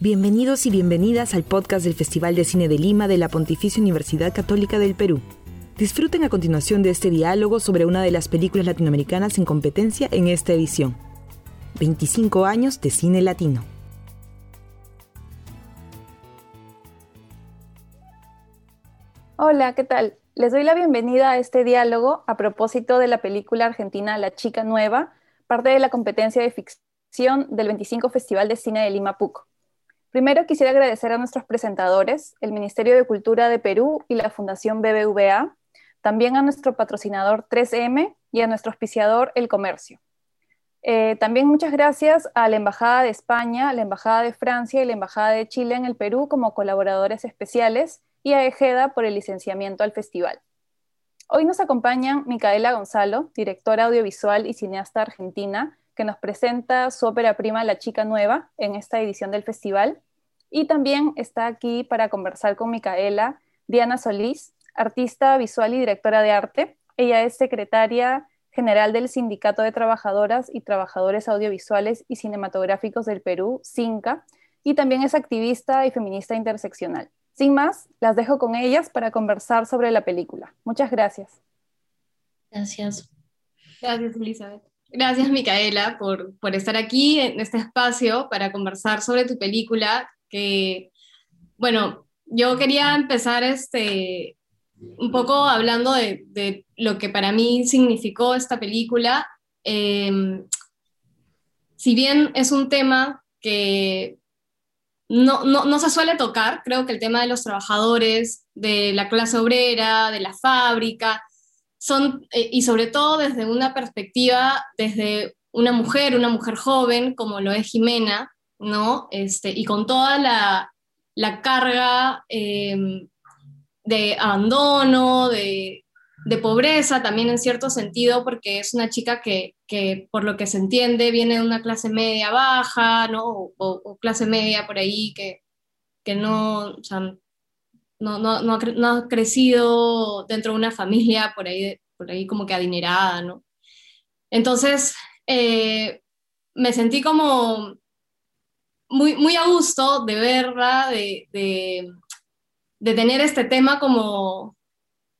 Bienvenidos y bienvenidas al podcast del Festival de Cine de Lima de la Pontificia Universidad Católica del Perú. Disfruten a continuación de este diálogo sobre una de las películas latinoamericanas en competencia en esta edición. 25 años de cine latino. Hola, ¿qué tal? Les doy la bienvenida a este diálogo a propósito de la película argentina La Chica Nueva, parte de la competencia de ficción del 25 Festival de Cine de Lima PUC. Primero quisiera agradecer a nuestros presentadores, el Ministerio de Cultura de Perú y la Fundación BBVA, también a nuestro patrocinador 3M y a nuestro auspiciador El Comercio. Eh, también muchas gracias a la Embajada de España, la Embajada de Francia y la Embajada de Chile en el Perú como colaboradores especiales y a Ejeda por el licenciamiento al festival. Hoy nos acompañan Micaela Gonzalo, directora audiovisual y cineasta argentina, que nos presenta su ópera prima La Chica Nueva en esta edición del festival. Y también está aquí para conversar con Micaela Diana Solís, artista visual y directora de arte. Ella es secretaria general del Sindicato de Trabajadoras y Trabajadores Audiovisuales y Cinematográficos del Perú, CINCA, y también es activista y feminista interseccional. Sin más, las dejo con ellas para conversar sobre la película. Muchas gracias. Gracias. Gracias, Elizabeth. Gracias, Micaela, por, por, estar aquí en este espacio para conversar sobre tu película, que, bueno, yo quería empezar este, un poco hablando de, lo que para mí significó esta película. Em, si bien es un tema que no, no, no, se suele tocar, creo que el tema de los trabajadores, de la clase obrera, de la fábrica, son, eh, y sobre todo desde una perspectiva, desde una mujer, una mujer joven, como lo es Jimena, ¿no? Este, y con toda la, la carga em, de abandono, de, de, pobreza, también en cierto sentido, porque es una chica que, que, por lo que se entiende, viene de una clase media baja, ¿no? O, clase media por ahí, que, que no, no, no, no, ha, crecido dentro de una familia por ahí, por ahí como que adinerada, ¿no? Entonces, eh, me sentí como muy, muy a gusto de verla, de, de, tener este tema como,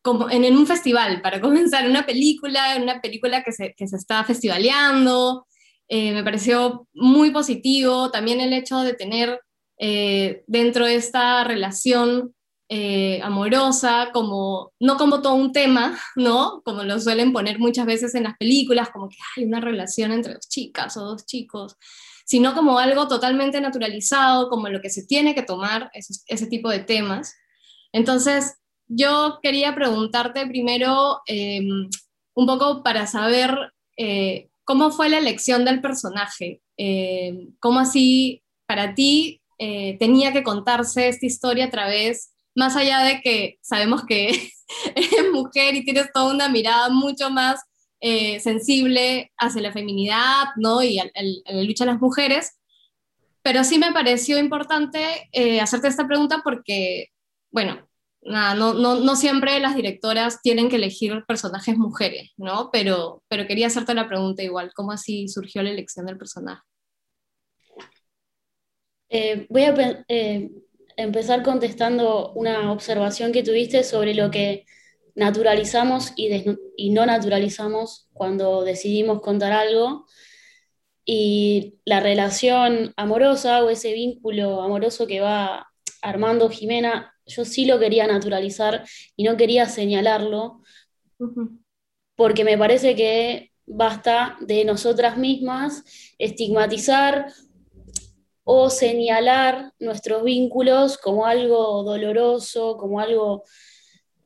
como en, en, un festival, para comenzar, una película, una película que se, que se está festivaleando. Eh, me pareció muy positivo también el hecho de tener eh, dentro de esta relación eh, amorosa, como, no como todo un tema, ¿no? Como lo suelen poner muchas veces en las películas, como que hay una relación entre dos chicas o dos chicos, sino como algo totalmente naturalizado, como lo que se tiene que tomar ese tipo de temas. Entonces, yo quería preguntarte primero em, un poco para saber eh, cómo fue la elección del personaje, em, cómo así para ti eh, tenía que contarse esta historia a través más allá de que sabemos que eres mujer y tienes toda una mirada mucho más eh, sensible hacia la feminidad, ¿no? Y a, la lucha de las mujeres, pero sí me pareció importante eh, hacerte esta pregunta porque, bueno, nada, no, no, no, siempre las directoras tienen que elegir personajes mujeres, ¿no? Pero, pero quería hacerte la pregunta igual, ¿cómo así surgió la elección del personaje? Eh, voy a empezar contestando una observación que tuviste sobre lo que naturalizamos y, y, no naturalizamos cuando decidimos contar algo. Y la relación amorosa o ese vínculo amoroso que va armando Jimena, yo sí lo quería naturalizar y no quería señalarlo, porque me parece que basta de nosotras mismas estigmatizar o señalar nuestros vínculos como algo doloroso, como algo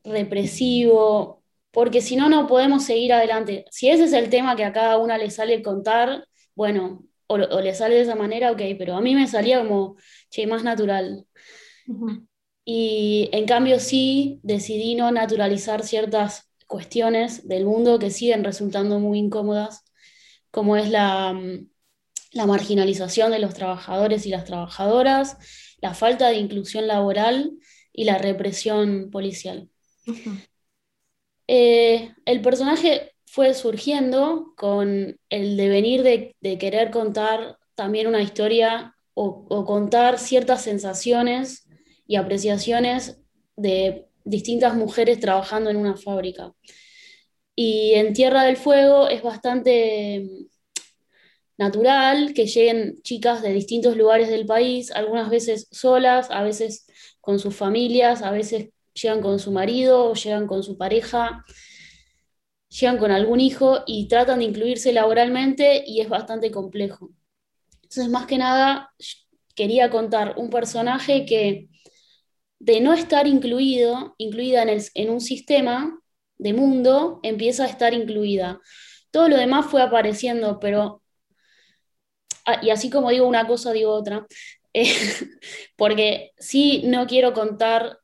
represivo, porque si no, no podemos seguir adelante. Si ese es el tema que a cada una le sale contar, bueno, o, le sale de esa manera, ok, pero a mí me salía como, che, más natural. Y en cambio sí decidí no naturalizar ciertas cuestiones del mundo que siguen resultando muy incómodas, como es la, mm, la marginalización de los trabajadores y las trabajadoras, la falta de inclusión laboral y la represión policial. Eh, el personaje fue surgiendo con el devenir de, querer contar también una historia o, contar ciertas sensaciones y apreciaciones de distintas mujeres trabajando en una fábrica. Y en Tierra del Fuego es bastante natural que lleguen chicas de distintos lugares del país, algunas veces solas, a veces con sus familias, a veces llegan con su marido, llegan con su pareja, llegan con algún hijo y tratan de incluirse laboralmente y es bastante complejo. Entonces, más que nada, quería contar un personaje que de no estar incluido, incluida en, en un sistema de mundo, empieza a estar incluida. Todo lo demás fue apareciendo, pero, y así como digo una cosa, digo otra, eh, porque sí no quiero contar,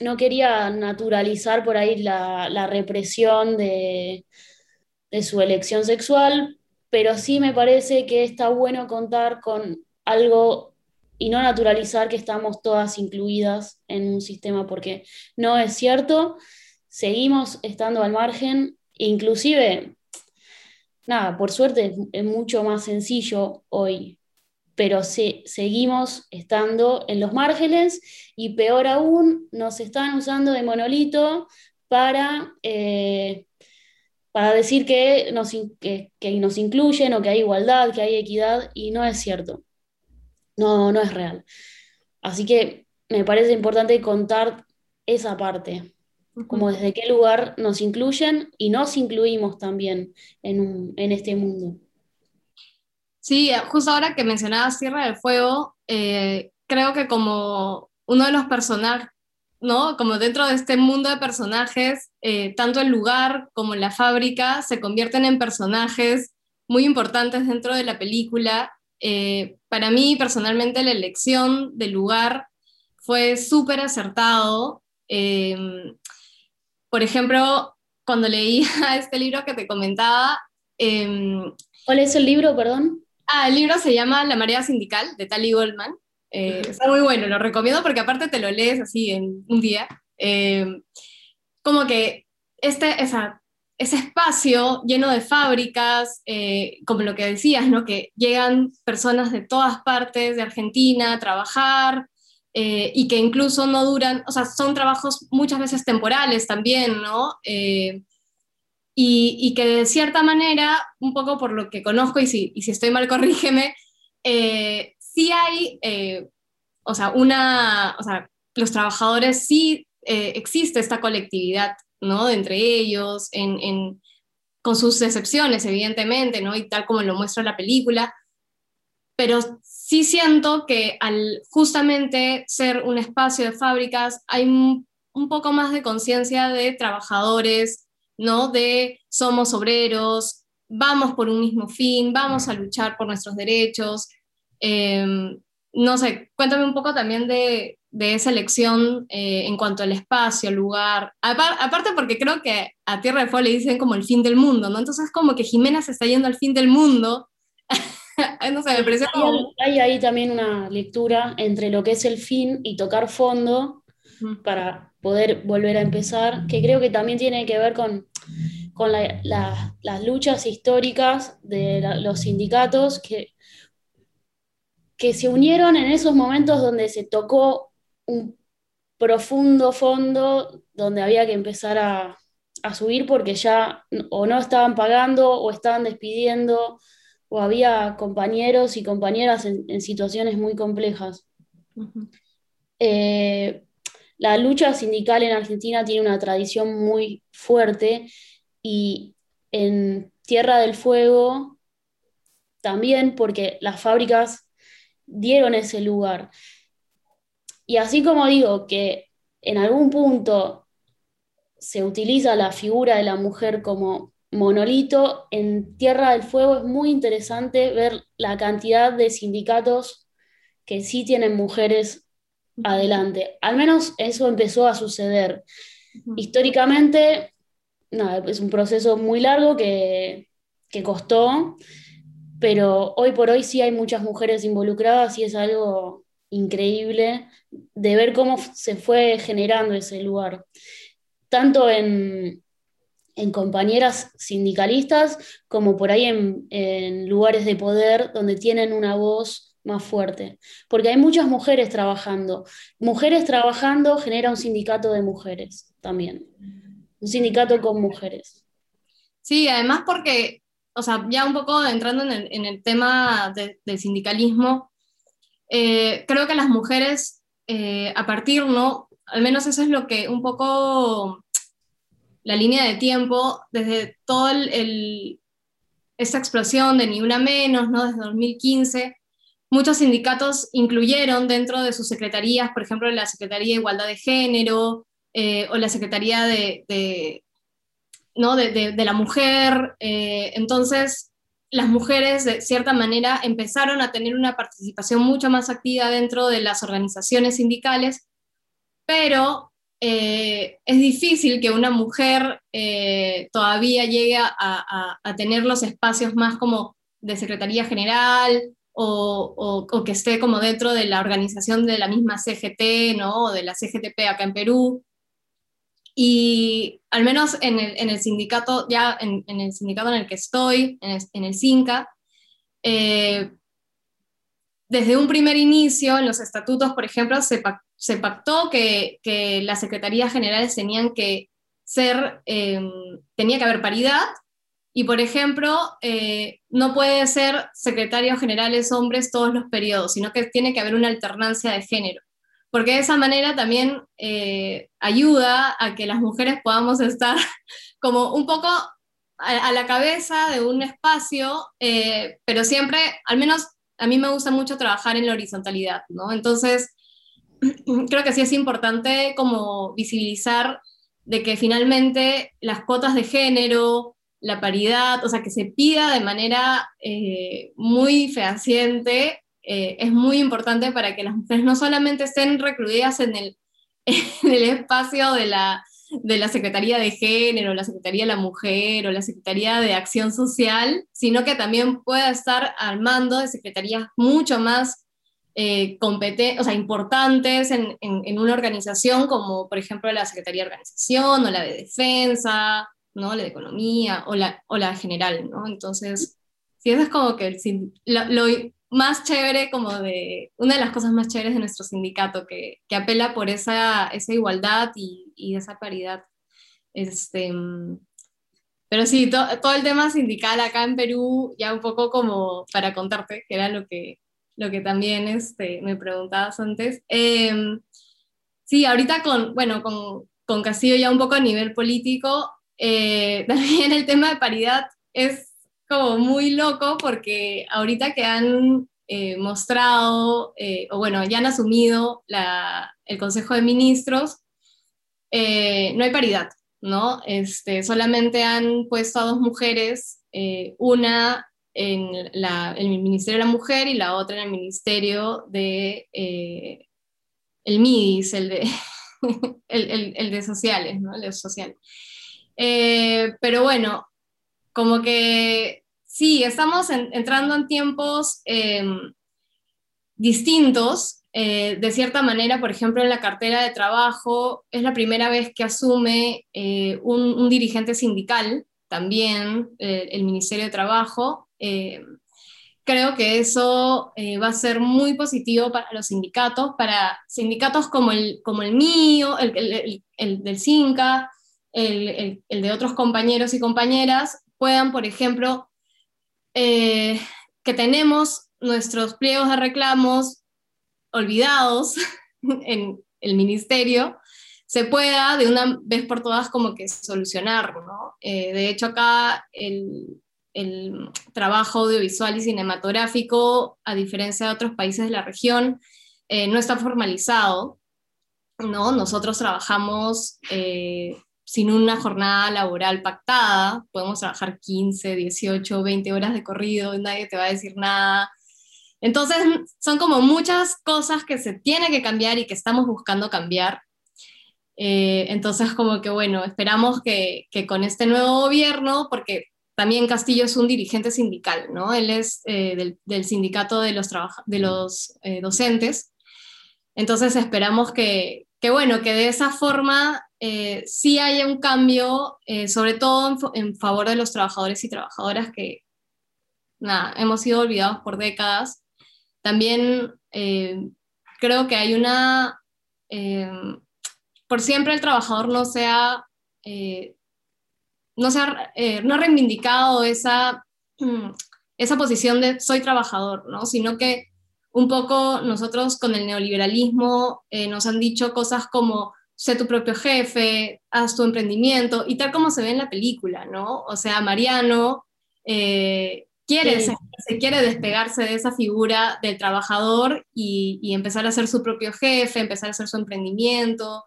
no quería naturalizar por ahí la, represión de, de su elección sexual, pero sí me parece que está bueno contar con algo y no naturalizar que estamos todas incluidas en un sistema, porque no es cierto, seguimos estando al margen, inclusive, nada, por suerte es mucho más sencillo hoy, pero seguimos estando en los márgenes y peor aún, nos están usando de monolito para... Eh, para decir que nos, que, nos incluyen o que hay igualdad, que hay equidad, y no es cierto. No, no es real. Así que me parece importante contar esa parte, como desde qué lugar nos incluyen y nos incluimos también en, este mundo. Sí, justo ahora que mencionabas Tierra del Fuego, eh, creo que como uno de los personajes, ¿no? Como dentro de este mundo de personajes, eh, tanto el lugar como la fábrica se convierten en personajes muy importantes dentro de la película. Eh, para mí, personalmente, la elección del lugar fue súper acertado. Eh, por ejemplo, cuando leía este libro que te comentaba... ¿Cuál es el libro, perdón? Ah, el libro se llama La marea sindical, de Tali Goldman. Eh, está muy bueno, lo recomiendo porque aparte te lo lees así en un día. Eh, como que este, esa, ese espacio lleno de fábricas, eh, como lo que decías, ¿no? que llegan personas de todas partes de Argentina a trabajar y que incluso no duran, o sea, son trabajos muchas veces temporales también, ¿no? Y, y, que de cierta manera, un poco por lo que conozco, y si, y si estoy mal, corrígeme, sí hay, eh, o sea, una, o sea, los trabajadores sí eh, existe esta colectividad, ¿no? Entre ellos, en, con sus excepciones, evidentemente, ¿no? Y tal como lo muestra la película, pero sí siento que al justamente ser un espacio de fábricas hay un, poco más de conciencia de trabajadores, ¿no? De somos obreros, vamos por un mismo fin, vamos a luchar por nuestros derechos, Em, no sé, cuéntame un poco también de, esa elección eh, en cuanto al espacio, lugar. aparte porque creo que a Tierra de Fuego le dicen como el fin del mundo, ¿no? Entonces como que Jimena se está yendo al fin del mundo. no sé, me parece como... Hay ahí también una lectura entre lo que es el fin y tocar fondo para poder volver a empezar, que creo que también tiene que ver con, con las luchas históricas de los sindicatos, que que se unieron en esos momentos donde se tocó un profundo fondo, donde había que empezar a, subir porque ya o no estaban pagando o estaban despidiendo o había compañeros y compañeras en, situaciones muy complejas. Eh, la lucha sindical en Argentina tiene una tradición muy fuerte y en Tierra del Fuego también porque las fábricas dieron ese lugar. Y así como digo que en algún punto se utiliza la figura de la mujer como monolito, en Tierra del Fuego es muy interesante ver la cantidad de sindicatos que sí tienen mujeres adelante. Al menos eso empezó a suceder. Históricamente, es un proceso muy largo que, que costó, pero hoy por hoy sí hay muchas mujeres involucradas y es algo increíble de ver cómo se fue generando ese lugar, tanto en, compañeras sindicalistas como por ahí en, lugares de poder donde tienen una voz más fuerte, porque hay muchas mujeres trabajando. Mujeres trabajando genera un sindicato de mujeres también, un sindicato con mujeres. Sí, además porque, o sea, ya un poco entrando en el, tema del sindicalismo, eh, creo que las mujeres, eh, a partir, ¿no? Al menos eso es lo que un poco la línea de tiempo, desde todo el, esta explosión de Ni Una Menos, ¿no? Desde 2015, muchos sindicatos incluyeron dentro de sus secretarías, por ejemplo, la Secretaría de Igualdad de Género eh, o la Secretaría de, ¿no? de, la Mujer. Eh, entonces, las mujeres, de cierta manera, empezaron a tener una participación mucho más activa dentro de las organizaciones sindicales, pero eh, es difícil que una mujer eh, todavía llegue a, tener los espacios más como de Secretaría General o, que esté como dentro de la organización de la misma CGT, ¿no? O de la CGTP acá en Perú. Y al menos en el, sindicato, ya en, el sindicato en el que estoy, en el, en CINCA, eh, desde un primer inicio, en los estatutos, por ejemplo, se, se pactó que, que, las secretarías generales tenían que ser, em, tenía que haber paridad, y por ejemplo, eh, no puede ser secretarios generales hombres todos los periodos, sino que tiene que haber una alternancia de género, porque de esa manera también eh, ayuda a que las mujeres podamos estar como un poco a, la cabeza de un espacio, eh, pero siempre, al menos a mí me gusta mucho trabajar en la horizontalidad, ¿no? Entonces, creo que sí es importante como visibilizar de que finalmente las cuotas de género, la paridad, o sea, que se pida de manera eh, muy fehaciente, eh, es muy importante para que las mujeres no solamente estén recluidas en el, en el espacio de la, de la Secretaría de Género, la Secretaría de la Mujer o la Secretaría de Acción Social, sino que también pueda estar al mando de secretarías mucho más eh, competentes, o sea, importantes en, en, una organización como, por ejemplo, la Secretaría de Organización o la de Defensa, ¿no? la de Economía o la, o la general, ¿no? Entonces, sí, eso es como que lo, más chévere, como de, una de las cosas más chéveres de nuestro sindicato, que, que apela por esa, esa igualdad y, y, esa paridad. Este, pero sí, todo el tema sindical acá en Perú, ya un poco como para contarte, que era lo que, lo que también este, me preguntabas antes. Em, sí, ahorita con, bueno, con, con Castillo ya un poco a nivel político, eh, también el tema de paridad es como muy loco porque ahorita que han eh, mostrado, eh, o bueno, ya han asumido el Consejo de Ministros, eh, no hay paridad, ¿no? Este, solamente han puesto a dos mujeres, una en el Ministerio de la Mujer y la otra en el Ministerio de el MIDIS, el de, el, de sociales, ¿no? El de social. pero bueno, como que Sí, estamos entrando en tiempos em, distintos. Eh, de cierta manera, por ejemplo, en la cartera de trabajo es la primera vez que asume eh, un, dirigente sindical, también eh, el Ministerio de Trabajo. creo que eso va a ser muy positivo para los sindicatos, para sindicatos como el, como el mío, el, el del CINCA, el, de otros compañeros y compañeras, puedan, por ejemplo, eh, que tenemos nuestros pliegos de reclamos olvidados en el ministerio, se pueda de una vez por todas como que solucionar, ¿no? Eh, de hecho, acá el, el, trabajo audiovisual y cinematográfico, a diferencia de otros países de la región, eh, no está formalizado, ¿no? Nosotros trabajamos sin una jornada laboral pactada, podemos trabajar 15, 18, 20 horas de corrido, nadie te va a decir nada. Entonces, son como muchas cosas que se tiene que cambiar y que estamos buscando cambiar. Eh, entonces, como que bueno, esperamos que, que, con este nuevo gobierno, porque también Castillo es un dirigente sindical, ¿no? Él es eh, del, del, sindicato de los, de los eh, docentes. Entonces, esperamos que, que, bueno, que de esa forma eh, sí haya un cambio, eh, sobre todo en, favor de los trabajadores y trabajadoras que nada, hemos sido olvidados por décadas. también eh, creo que hay una, eh, por siempre el trabajador no no, sea no ha reivindicado esa, esa posición de soy trabajador, ¿no? sino que un poco nosotros con el neoliberalismo nos han dicho cosas como sé tu propio jefe, haz tu emprendimiento, y tal como se ve en la película, ¿no? O sea, Mariano eh, quiere, se, quiere despegarse de esa figura del trabajador y, empezar a ser su propio jefe, empezar a hacer su emprendimiento.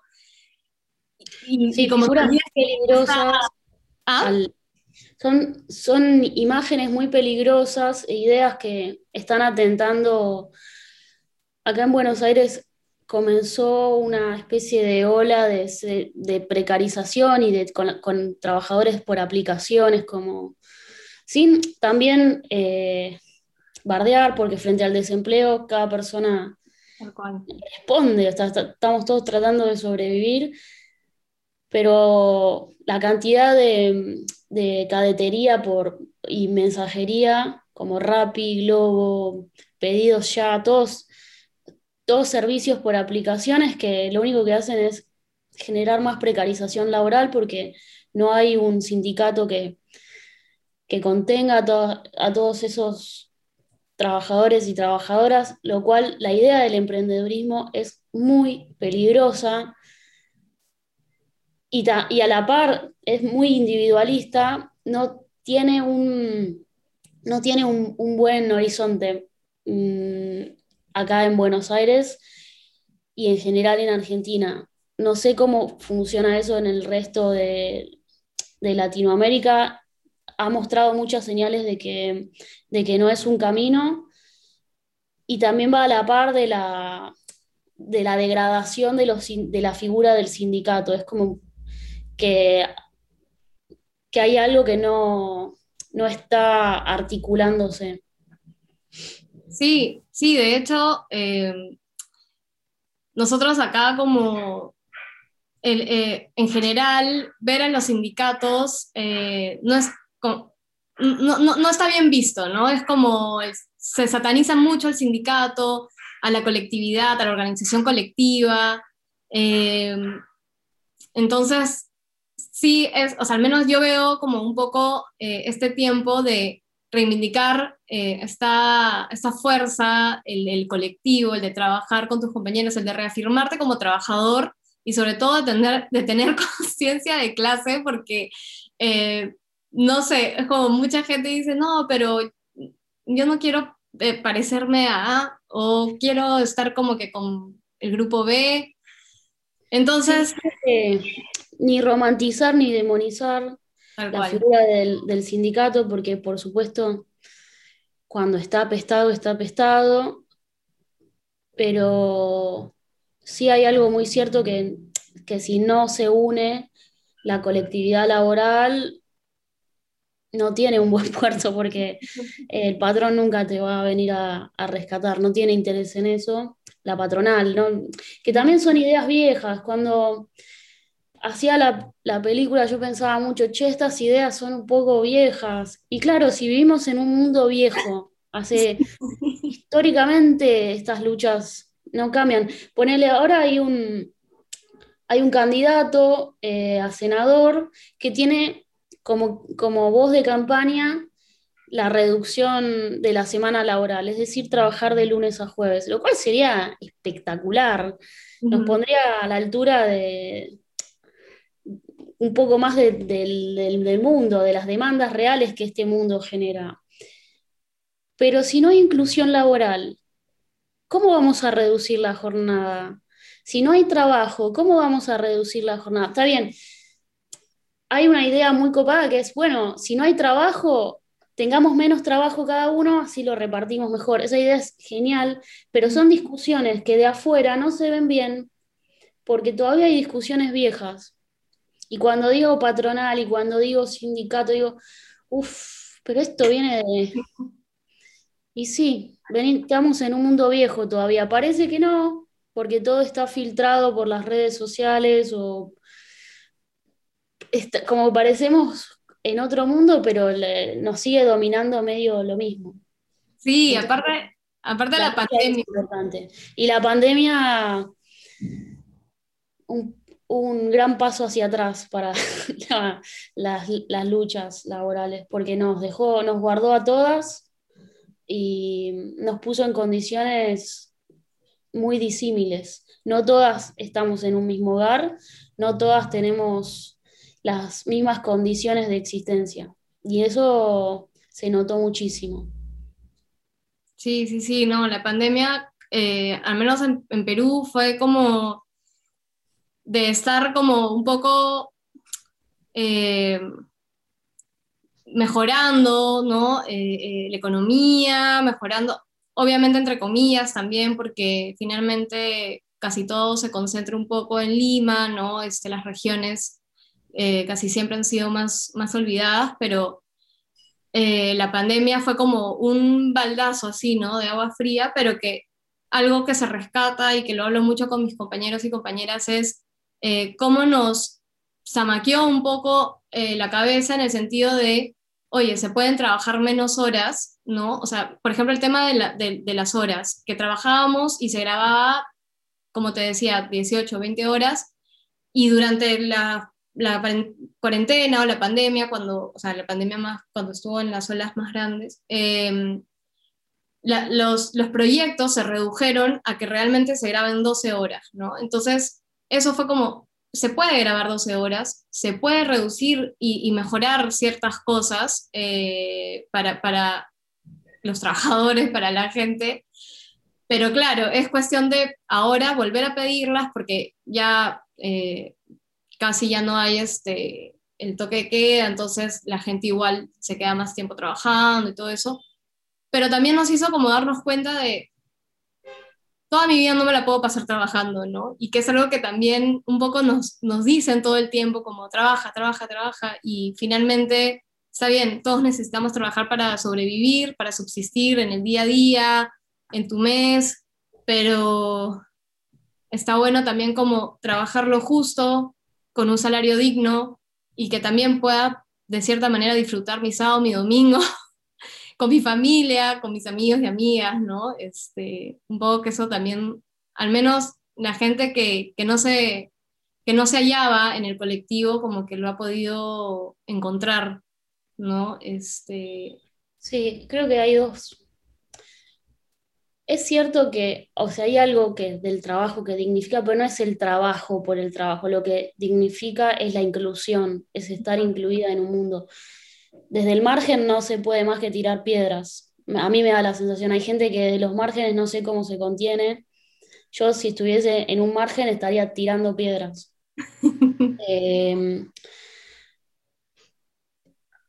Y, sí, como peligrosas. ¿Ah? son, son imágenes muy peligrosas e ideas que están atentando acá en Buenos Aires comenzó una especie de ola de, precarización y de, con, trabajadores por aplicaciones, como sin también eh, bardear, porque frente al desempleo cada persona responde, estamos todos tratando de sobrevivir, pero la cantidad de, de cadetería por, y mensajería como Rappi, Globo, pedidos ya, todos todos servicios por aplicaciones que lo único que hacen es generar más precarización laboral porque no hay un sindicato que, que contenga a, a todos esos trabajadores y trabajadoras, lo cual la idea del emprendedurismo es muy peligrosa y, y a la par es muy individualista, no tiene un, no tiene un, buen horizonte. Mm, acá en Buenos Aires y en general en Argentina. No sé cómo funciona eso en el resto de, Latinoamérica. Ha mostrado muchas señales de que, de que no es un camino y también va a la par de la, de la degradación de, los, de la figura del sindicato. Es como que, que hay algo que no, no está articulándose. Sí, sí, de hecho, eh, nosotros acá como eh, en general, ver en los sindicatos eh, no, es, no, está bien visto, ¿no? Es como se sataniza mucho el sindicato, a la colectividad, a la organización colectiva. entonces, sí, es, o sea, al menos yo veo como un poco este tiempo de reivindicar eh, esta, fuerza, el, colectivo, el de trabajar con tus compañeros, el de reafirmarte como trabajador y sobre todo de tener, de tener conciencia de clase, porque, eh, no sé, es como mucha gente dice, no, pero yo no quiero eh, parecerme a A o quiero estar como que con el grupo B. Entonces... ni romantizar ni demonizar la figura del, sindicato, porque por supuesto, cuando está apestado, está apestado, pero sí hay algo muy cierto que, si no se une la colectividad laboral, no tiene un buen puerto porque el patrón nunca te va a venir a, a, rescatar, no tiene interés en eso, la patronal, ¿no? que también son ideas viejas, cuando hacía la, película yo pensaba mucho, che, estas ideas son un poco viejas. Y claro, si vivimos en un mundo viejo, hace históricamente estas luchas no cambian. Ponele, ahora hay un, hay un candidato eh, a senador que tiene como, como voz de campaña la reducción de la semana laboral, es decir, trabajar de lunes a jueves, lo cual sería espectacular. Nos pondría a la altura de, un poco más del, mundo, de las demandas reales que este mundo genera. Pero si no hay inclusión laboral, ¿cómo vamos a reducir la jornada? Si no hay trabajo, ¿cómo vamos a reducir la jornada? Está bien, hay una idea muy copada que es, bueno, si no hay trabajo, tengamos menos trabajo cada uno, así lo repartimos mejor. Esa idea es genial, pero son discusiones que de afuera no se ven bien porque todavía hay discusiones viejas. Y cuando digo patronal y cuando digo sindicato, digo, uff, pero esto viene de... Y sí, estamos en un mundo viejo todavía. Parece que no, porque todo está filtrado por las redes sociales o como parecemos en otro mundo, pero nos sigue dominando medio lo mismo. Sí, aparte, Aparte de la, pandemia. importante. Y la pandemia, un, gran paso hacia atrás para las, las, luchas laborales, porque nos dejó, nos guardó a todas y nos puso en condiciones muy disímiles. No todas estamos en un mismo hogar, no todas tenemos las mismas condiciones de existencia. Y eso se notó muchísimo. Sí, sí, sí, no, la pandemia, eh, al menos en, Perú, fue como de estar como un poco eh, mejorando, ¿no? Eh, la economía, mejorando, obviamente entre comillas también, porque finalmente casi todo se concentra un poco en Lima, ¿no? Este, las regiones casi siempre han sido más, más olvidadas, pero eh, la pandemia fue como un baldazo así, ¿no? De agua fría, pero que algo que se rescata y que lo hablo mucho con mis compañeros y compañeras es eh, cómo nos zamaqueó un poco eh, la cabeza en el sentido de, oye, se pueden trabajar menos horas, ¿no? O sea, por ejemplo, el tema de, las horas, que trabajábamos y se grababa, como te decía, 18, 20 horas, y durante la la cuarentena o la pandemia, cuando, o sea, la pandemia más, cuando estuvo en las olas más grandes, em, los, los, proyectos se redujeron a que realmente se graben 12 horas, ¿no? Entonces, eso fue como, se puede grabar 12 horas, se puede reducir y, mejorar ciertas cosas eh, para, para los trabajadores, para la gente, pero claro, es cuestión de ahora volver a pedirlas porque ya eh, casi ya no hay este, el toque de queda, entonces la gente igual se queda más tiempo trabajando y todo eso. Pero también nos hizo como darnos cuenta de, toda mi vida no me la puedo pasar trabajando, ¿no? Y que es algo que también un poco nos, nos dicen todo el tiempo, como trabaja, trabaja, trabaja, y finalmente, está bien, todos necesitamos trabajar para sobrevivir, para subsistir en el día a día, en tu mes, pero está bueno también como trabajar lo justo, con un salario digno y que también pueda, de cierta manera, disfrutar mi sábado, mi domingo, con mi familia, con mis amigos y amigas, ¿no? Este, un poco que eso también, al menos la gente que, no se, que no se hallaba en el colectivo, como que lo ha podido encontrar, ¿no? Este... Sí, creo que hay dos, es cierto que, o sea, hay algo que del trabajo que dignifica, pero no es el trabajo por el trabajo, lo que dignifica es la inclusión, es estar incluida en un mundo. Desde el margen no se puede más que tirar piedras. A mí me da la sensación, hay gente que de los márgenes no sé cómo se contiene. Yo si estuviese en un margen estaría tirando piedras. Em,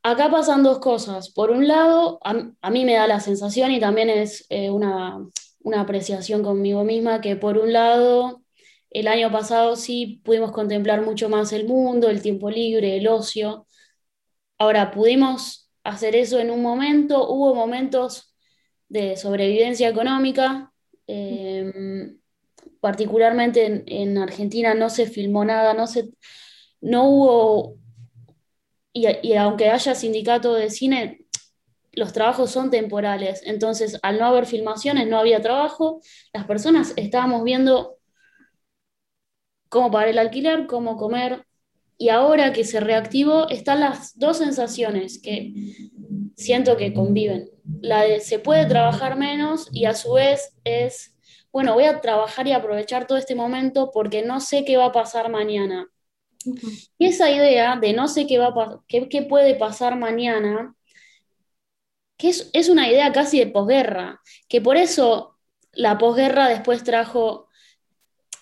Acá pasan dos cosas. Por un lado, a, mí me da la sensación y también es eh, una, apreciación conmigo misma que por un lado, el año pasado sí pudimos contemplar mucho más el mundo, el tiempo libre, el ocio. Ahora, pudimos hacer eso en un momento, hubo momentos de sobrevivencia económica, em, particularmente en, en, Argentina no se filmó nada, no, se, no hubo y, aunque haya sindicato de cine, los trabajos son temporales. Entonces, al no haber filmaciones, no había trabajo, las personas estábamos viendo cómo pagar el alquiler, cómo comer. Y ahora que se reactivó, están las dos sensaciones que siento que conviven. La de se puede trabajar menos y a su vez es, bueno, voy a trabajar y aprovechar todo este momento porque no sé qué va a pasar mañana. Y esa idea de no sé qué, va qué, puede pasar mañana, que es, una idea casi de posguerra, que por eso la posguerra después trajo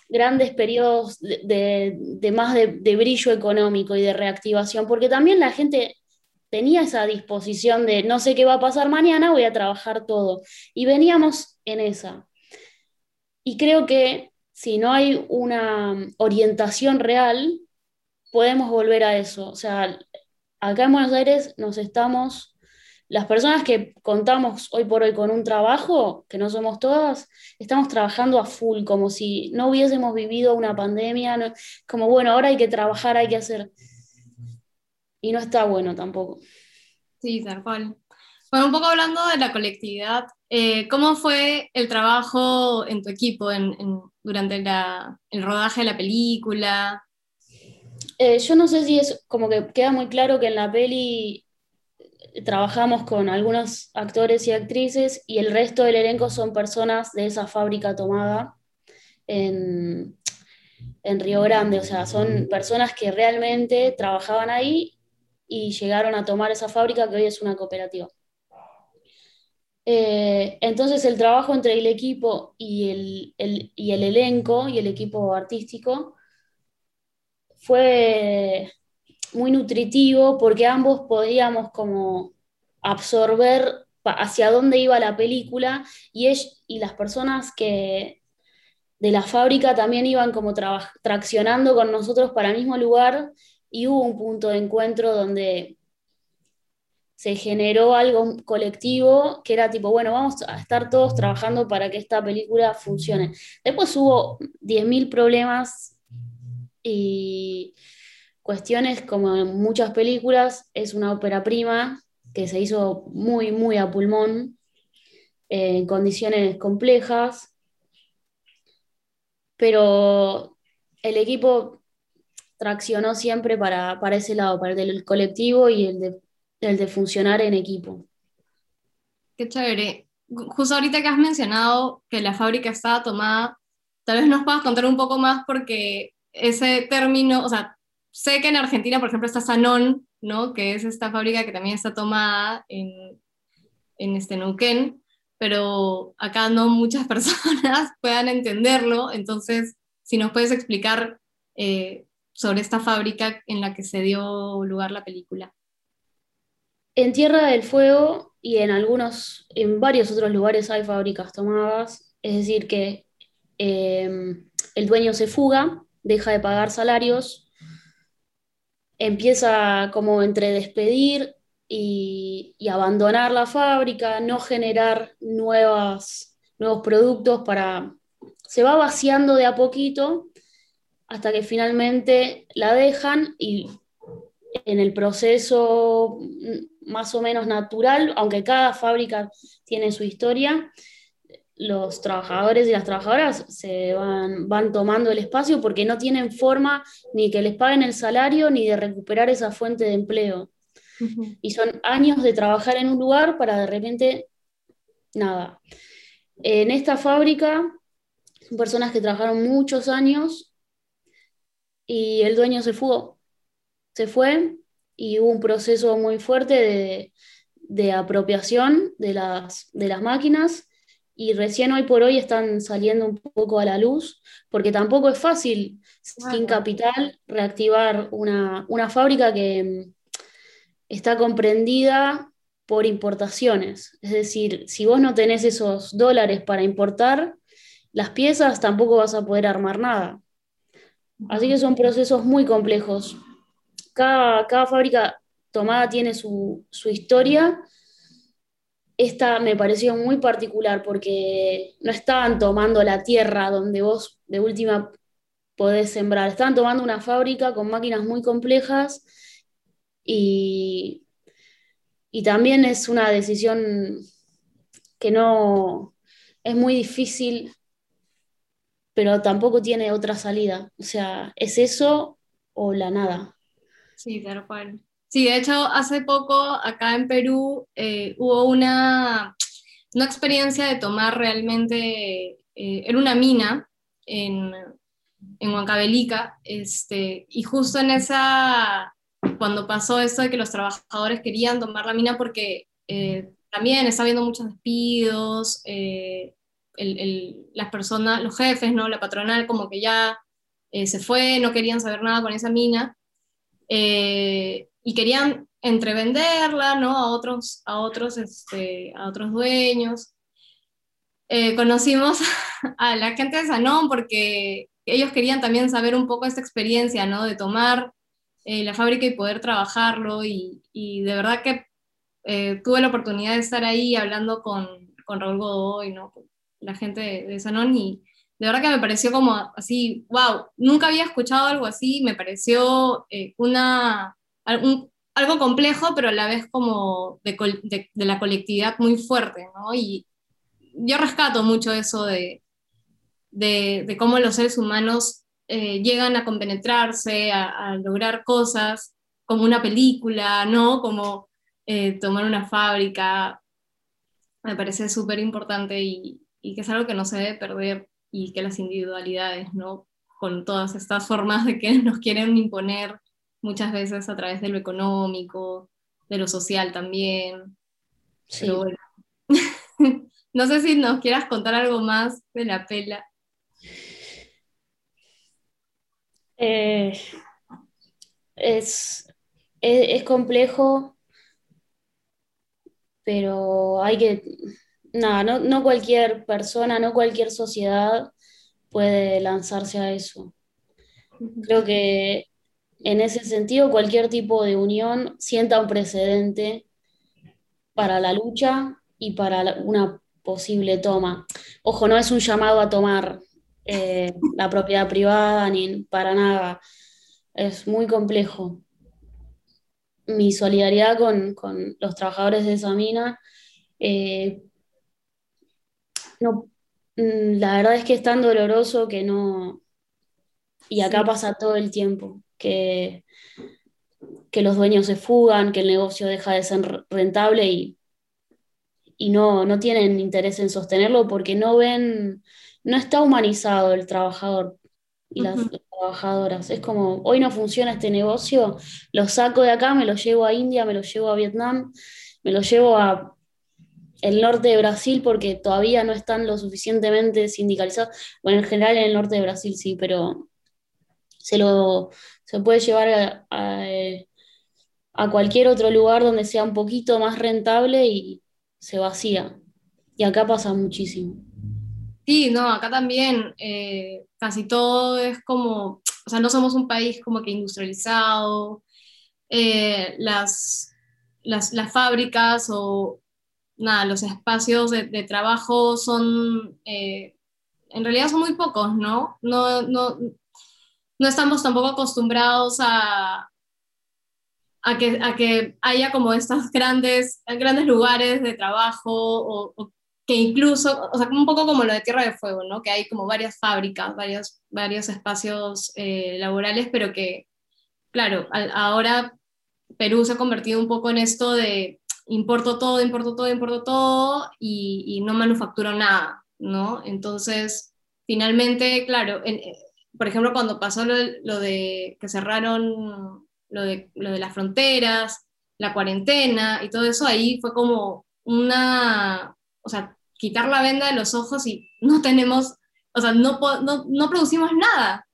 grandes periodos de, más de, brillo económico y de reactivación, porque también la gente tenía esa disposición de no sé qué va a pasar mañana, voy a trabajar todo. Y veníamos en esa. Y creo que si no hay una orientación real, podemos volver a eso. O sea, acá en Buenos Aires nos estamos, las personas que contamos hoy por hoy con un trabajo, que no somos todas, estamos trabajando a full, como si no hubiésemos vivido una pandemia, como bueno, ahora hay que trabajar, hay que hacer. Y no está bueno tampoco. Sí, tal cual. Bueno, un poco hablando de la colectividad, Eh, ¿Cómo fue el trabajo en tu equipo durante el rodaje de la película? Eh, yo no sé si es como que queda muy claro que en la peli trabajamos con algunos actores y actrices y el resto del elenco son personas de esa fábrica tomada en, en Río Grande, o sea, son personas que realmente trabajaban ahí y llegaron a tomar esa fábrica que hoy es una cooperativa. Eh, entonces el trabajo entre el equipo y el, y el elenco y el equipo artístico fue muy nutritivo porque ambos podíamos como absorber hacia dónde iba la película y, y las personas que de la fábrica también iban como traccionando con nosotros para el mismo lugar y hubo un punto de encuentro donde se generó algo colectivo que era tipo, bueno, vamos a estar todos trabajando para que esta película funcione. Después hubo 10.000 problemas y cuestiones como en muchas películas, es una ópera prima que se hizo muy, muy a pulmón, en condiciones complejas, pero el equipo traccionó siempre para, para ese lado, para el del colectivo y el de, el de funcionar en equipo. Qué chévere. Justo ahorita que has mencionado que la fábrica estaba tomada, tal vez nos puedas contar un poco más porque ese término, o sea, sé que en Argentina, por ejemplo, está Sanón, ¿no? Que es esta fábrica que también está tomada en, en este Neuquén, pero acá no muchas personas puedan entenderlo, entonces, si nos puedes explicar eh, sobre esta fábrica en la que se dio lugar la película. En Tierra del Fuego y en algunos, en varios otros lugares hay fábricas tomadas, es decir, que em, el dueño se fuga, deja de pagar salarios, empieza como entre despedir y, abandonar la fábrica, no generar nuevas, nuevos productos para... Se va vaciando de a poquito hasta que finalmente la dejan y en el proceso más o menos natural, aunque cada fábrica tiene su historia, los trabajadores y las trabajadoras se van, van tomando el espacio porque no tienen forma ni que les paguen el salario ni de recuperar esa fuente de empleo. Y son años de trabajar en un lugar para de repente nada. En esta fábrica son personas que trabajaron muchos años y el dueño se fugó. Se fue y hubo un proceso muy fuerte de, apropiación de las, de las máquinas y recién hoy por hoy están saliendo un poco a la luz, porque tampoco es fácil sin capital reactivar una, una, fábrica que mm, está comprendida por importaciones. Es decir, si vos no tenés esos dólares para importar las piezas, tampoco vas a poder armar nada. Así que son procesos muy complejos. Cada, fábrica tomada tiene su, historia. Esta me pareció muy particular porque no estaban tomando la tierra donde vos de última podés sembrar, estaban tomando una fábrica con máquinas muy complejas y, y también es una decisión que no es muy difícil pero tampoco tiene otra salida. O sea, es eso o la nada. Sí, tal cual. Sí, de hecho, hace poco acá en Perú eh, hubo una, una, experiencia de tomar realmente, eh, era una mina en, en Huancavelica, este, y justo en esa, cuando pasó esto de que los trabajadores querían tomar la mina porque eh, también está habiendo muchos despidos, las personas, los jefes, ¿no? la patronal, como que ya eh, se fue, no querían saber nada con esa mina, eh, y querían entrevenderla ¿no? a otros, a otros, este, a otros dueños. Eh, conocimos a la gente de Sanón porque ellos querían también saber un poco esta experiencia, ¿no? De tomar la fábrica y poder trabajarlo y, de verdad que tuve la oportunidad de estar ahí hablando con, con Raúl Godoy, ¿no? la gente de, Sanón y de verdad que me pareció como así, wow, nunca había escuchado algo así, me pareció eh, algo complejo, pero a la vez como de, de, la colectividad muy fuerte. Y, yo rescato mucho eso de, de, cómo los seres humanos eh, llegan a compenetrarse, a, lograr cosas, como una película, ¿no? Como eh, tomar una fábrica. Me parece súper importante y, y que es algo que no se debe perder y que las individualidades, ¿no? Con todas estas formas de que nos quieren imponer muchas veces a través de lo económico, de lo social también. Sí. no sé si nos quieras contar algo más de la pela. Eh, es, es, complejo, pero hay que, nada, no, no cualquier persona, no cualquier sociedad puede lanzarse a eso. Creo que en ese sentido cualquier tipo de unión sienta un precedente para la lucha y para una posible toma. Ojo, no es un llamado a tomar eh, la propiedad privada ni para nada. Es muy complejo. Mi solidaridad con, los trabajadores de esa mina. Eh, no, mm, la verdad es que es tan doloroso que no... Y acá pasa todo el tiempo, que, que los dueños se fugan, que el negocio deja de ser rentable y y no, no tienen interés en sostenerlo porque no ven, no está humanizado el trabajador y las trabajadoras. Es como, hoy no funciona este negocio, lo saco de acá, me lo llevo a India, me lo llevo a Vietnam, me lo llevo a el norte de Brasil porque todavía no están lo suficientemente sindicalizados. Bueno, en general en el norte de Brasil sí, pero se lo se puede llevar a, a cualquier otro lugar donde sea un poquito más rentable y, se vacía. Y acá pasa muchísimo. Sí, no, acá también eh, casi todo es como, o sea, no somos un país como que industrializado, eh, las, las, fábricas o nada, los espacios de, trabajo son, eh, en realidad son muy pocos, ¿no? No, no, no estamos tampoco acostumbrados a, a que, a que haya como estos grandes, grandes lugares de trabajo o, que incluso, o sea, un poco como lo de Tierra de Fuego, ¿no? Que hay como varias fábricas, varios, varios espacios eh, laborales, pero que, claro, ahora Perú se ha convertido un poco en esto de importo todo, importo todo, importo todo y, no manufacturo nada, ¿no? Entonces, finalmente, claro, por ejemplo, cuando pasó lo, lo de que cerraron lo de, lo de las fronteras, la cuarentena y todo eso, ahí fue como una, o sea, quitar la venda de los ojos y no tenemos, o sea, no, no, no producimos nada.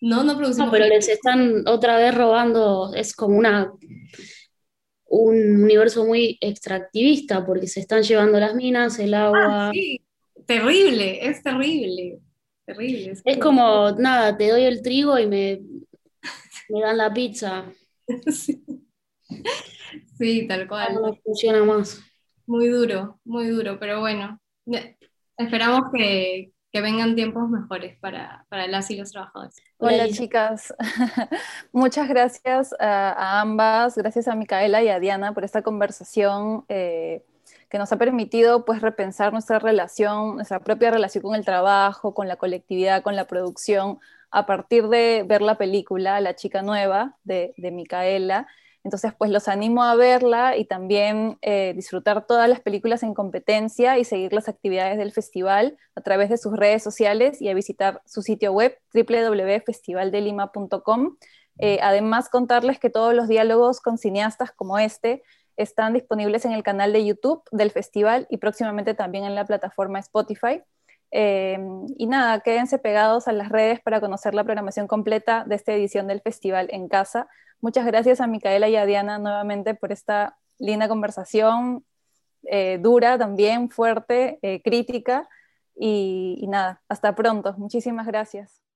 No, no producimos No, pero les están otra vez robando, es como una un universo muy extractivista porque se están llevando las minas, el agua. Ah, sí, terrible, es terrible. Terrible. Es, como, nada, te doy el trigo y me, me dan la pizza. Sí. tal cual. No funciona más. Muy duro, muy duro, pero bueno, esperamos que, vengan tiempos mejores para, las y los trabajadores. Hola chicas, muchas gracias a, ambas, gracias a Micaela y a Diana por esta conversación eh, que nos ha permitido pues repensar nuestra relación, nuestra propia relación con el trabajo, con la colectividad, con la producción, a partir de ver la película La chica nueva de, Micaela. Entonces, pues los animo a verla y también eh, disfrutar todas las películas en competencia y seguir las actividades del festival a través de sus redes sociales y a visitar su sitio web www.festivaldelima.com. Eh, además, contarles que todos los diálogos con cineastas como este están disponibles en el canal de YouTube del festival y próximamente también en la plataforma Spotify. Em, y nada, quédense pegados a las redes para conocer la programación completa de esta edición del festival en casa. Muchas gracias a Micaela y a Diana nuevamente por esta linda conversación, eh, dura también, fuerte, eh, crítica. y nada, hasta pronto. Muchísimas gracias.